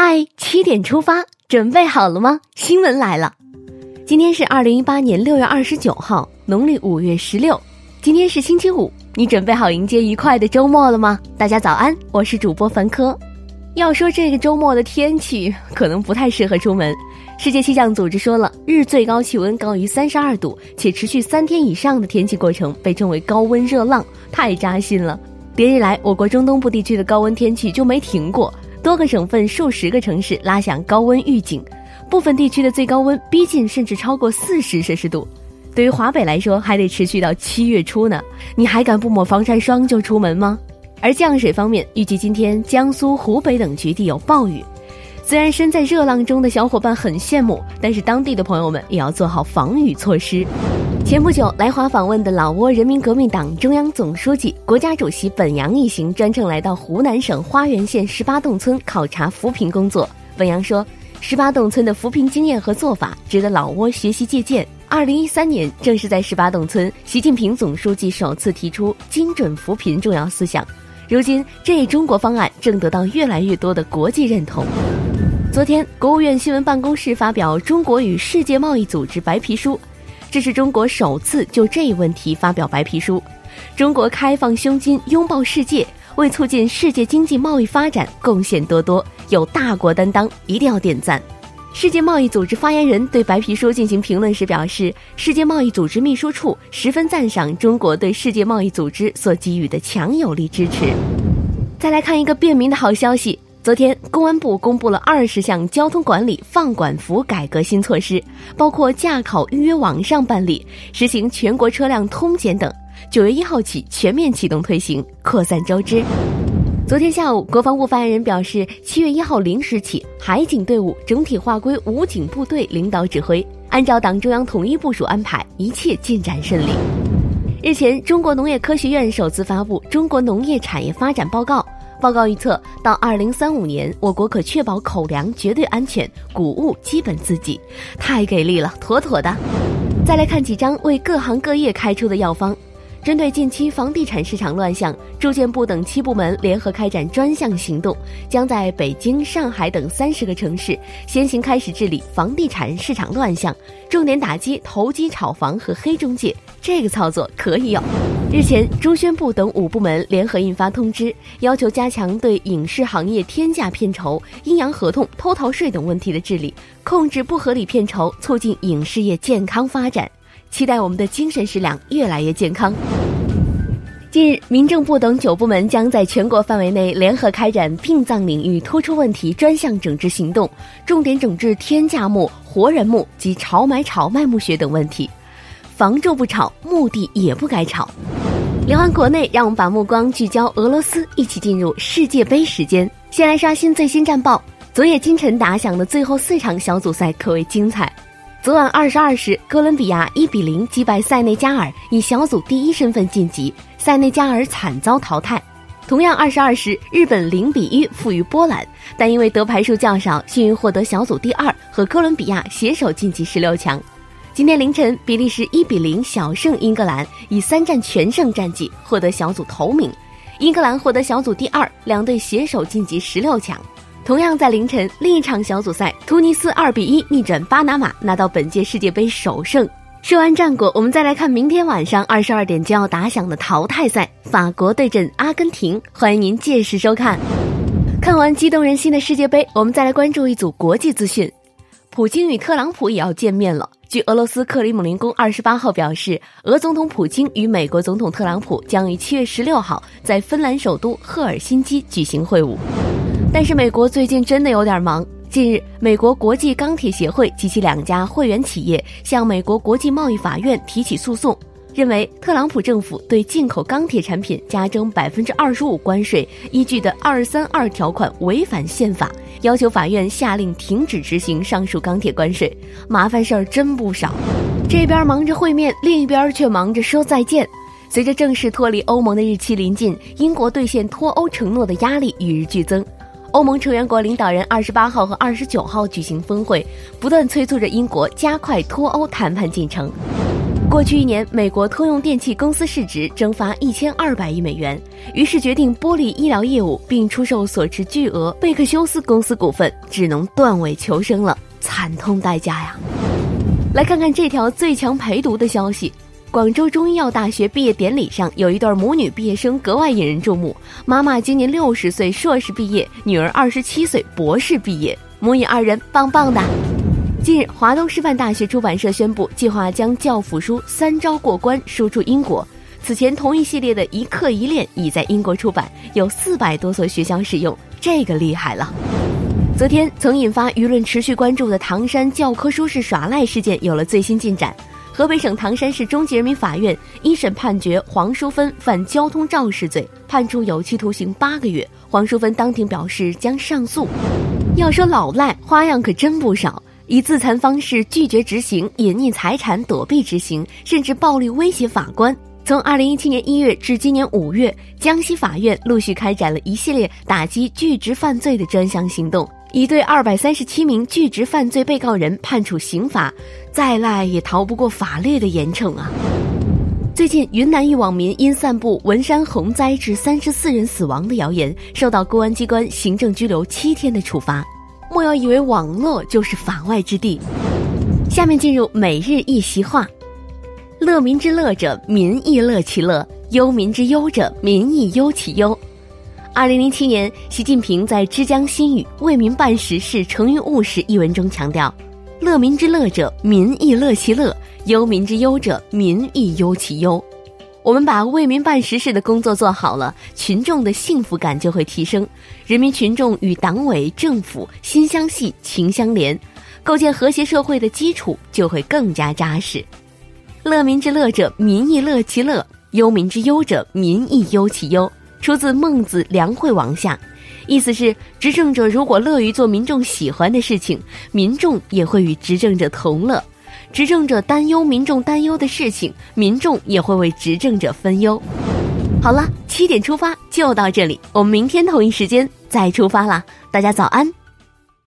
嗨，七点出发，准备好了吗？新闻来了，今天是二零一八年六月二十九号，农历五月十六，今天是星期五，你准备好迎接愉快的周末了吗？大家早安，我是主播凡科。要说这个周末的天气，可能不太适合出门。世界气象组织说了，日最高气温高于三十二度且持续三天以上的天气过程被称为高温热浪，太扎心了。连日来，我国中东部地区的高温天气就没停过。多个省份、数十个城市拉响高温预警，部分地区的最高温逼近甚至超过四十摄氏度。对于华北来说，还得持续到七月初呢。你还敢不抹防晒霜就出门吗？而降水方面，预计今天江苏、湖北等局地有暴雨。虽然身在热浪中的小伙伴很羡慕，但是当地的朋友们也要做好防雨措施。前不久来华访问的老挝人民革命党中央总书记、国家主席本阳一行专程来到湖南省花园县十八洞村考察扶贫工作。本阳说，十八洞村的扶贫经验和做法值得老挝学习借鉴。二零一三年，正是在十八洞村，习近平总书记首次提出精准扶贫重要思想。如今，这一中国方案正得到越来越多的国际认同。昨天，国务院新闻办公室发表《中国与世界贸易组织白皮书》，这是中国首次就这一问题发表白皮书。中国开放胸襟，拥抱世界，为促进世界经济贸易发展贡献多多，有大国担当，一定要点赞。世界贸易组织发言人对白皮书进行评论时表示，世界贸易组织秘书处十分赞赏中国对世界贸易组织所给予的强有力支持。再来看一个便民的好消息。昨天，公安部公布了二十项交通管理放管服改革新措施，包括驾考预约网上办理、实行全国车辆通检等。九月一号起全面启动推行，扩散周知。昨天下午，国防部发言人表示，七月一号零时起，海警队伍整体划归武警部队领导指挥，按照党中央统一部署安排，一切进展顺利。日前，中国农业科学院首次发布《中国农业产业发展报告》。报告预测，到二零三五年，我国可确保口粮绝对安全，谷物基本自给，太给力了，妥妥的。再来看几张为各行各业开出的药方。针对近期房地产市场乱象，住建部等七部门联合开展专项行动，将在北京、上海等三十个城市先行开始治理房地产市场乱象，重点打击投机炒房和黑中介。这个操作可以有。日前，中宣部等五部门联合印发通知，要求加强对影视行业天价片酬、阴阳合同、偷逃税等问题的治理，控制不合理片酬，促进影视业健康发展。期待我们的精神食粮越来越健康。近日，民政部等九部门将在全国范围内联合开展殡葬领域突出问题专项整治行动，重点整治天价墓、活人墓及炒买炒卖墓穴等问题。房住不炒，墓地也不该炒。聊完国内，让我们把目光聚焦俄罗斯，一起进入世界杯时间。先来刷新最新战报：昨夜今晨打响的最后四场小组赛可谓精彩。昨晚二十二时，哥伦比亚一比零击败塞内加尔，以小组第一身份晋级。塞内加尔惨遭淘汰。同样二十二时，日本零比一负于波兰，但因为得牌数较少，幸运获得小组第二，和哥伦比亚携手晋级十六强。今天凌晨，比利时一比零小胜英格兰，以三战全胜战绩获得小组头名。英格兰获得小组第二，两队携手晋级十六强。同样在凌晨，另一场小组赛，突尼斯二比一逆转巴拿马，拿到本届世界杯首胜。说完战果，我们再来看明天晚上二十二点就要打响的淘汰赛，法国对阵阿根廷，欢迎您届时收看。看完激动人心的世界杯，我们再来关注一组国际资讯：普京与特朗普也要见面了。据俄罗斯克里姆林宫二十八号表示，俄总统普京与美国总统特朗普将于七月十六号在芬兰首都赫尔辛基举行会晤。但是美国最近真的有点忙。近日，美国国际钢铁协会及其两家会员企业向美国国际贸易法院提起诉讼，认为特朗普政府对进口钢铁产品加征百分之二十五关税依据的二三二条款违反宪法，要求法院下令停止执行上述钢铁关税。麻烦事儿真不少，这边忙着会面，另一边却忙着说再见。随着正式脱离欧盟的日期临近，英国兑现脱欧承诺的压力与日俱增。欧盟成员国领导人二十八号和二十九号举行峰会，不断催促着英国加快脱欧谈判进程。过去一年，美国通用电气公司市值蒸发一千二百亿美元，于是决定剥离医疗业务并出售所持巨额贝克休斯公司股份，只能断尾求生了，惨痛代价呀！来看看这条最强陪读的消息：广州中医药大学毕业典礼上，有一对母女毕业生格外引人注目。妈妈今年六十岁，硕士毕业；女儿二十七岁，博士毕业，母女二人棒棒的。近日，华东师范大学出版社宣布，计划将教辅书三招过关输出英国。此前，同一系列的一课一练已在英国出版，有四百多所学校使用，这个厉害了。昨天，曾引发舆论持续关注的唐山教科书式耍赖事件有了最新进展。河北省唐山市中级人民法院一审判决黄淑芬犯交通肇事罪，判处有期徒刑八个月。黄淑芬当庭表示将上诉。要说老赖花样可真不少。以自残方式拒绝执行、隐匿财产躲避执行，甚至暴力威胁法官。从二零一七年一月至今年五月，江西法院陆续开展了一系列打击拒执犯罪的专项行动，已对二百三十七名拒执犯罪被告人判处刑罚。再赖也逃不过法律的严惩啊！最近，云南一网民因散布文山洪灾致三十四人死亡的谣言，受到公安机关行政拘留七天的处罚。莫要以为网络就是法外之地。下面进入每日一席话：乐民之乐者，民亦乐其乐；忧民之忧者，民亦忧其忧。二零零七年，习近平在《之江新语·为民办实事、成于务实》一文中强调：“乐民之乐者，民亦乐其乐；忧民之忧者，民亦忧其忧。”我们把为民办实事的工作做好了，群众的幸福感就会提升，人民群众与党委政府心相系、情相连，构建和谐社会的基础就会更加扎实。乐民之乐者，民亦乐其乐；忧民之忧者，民亦忧其忧。出自《孟子·梁惠王下》，意思是执政者如果乐于做民众喜欢的事情，民众也会与执政者同乐。执政者担忧民众担忧的事情，民众也会为执政者分忧。好了，七点出发就到这里，我们明天同一时间再出发啦！大家早安。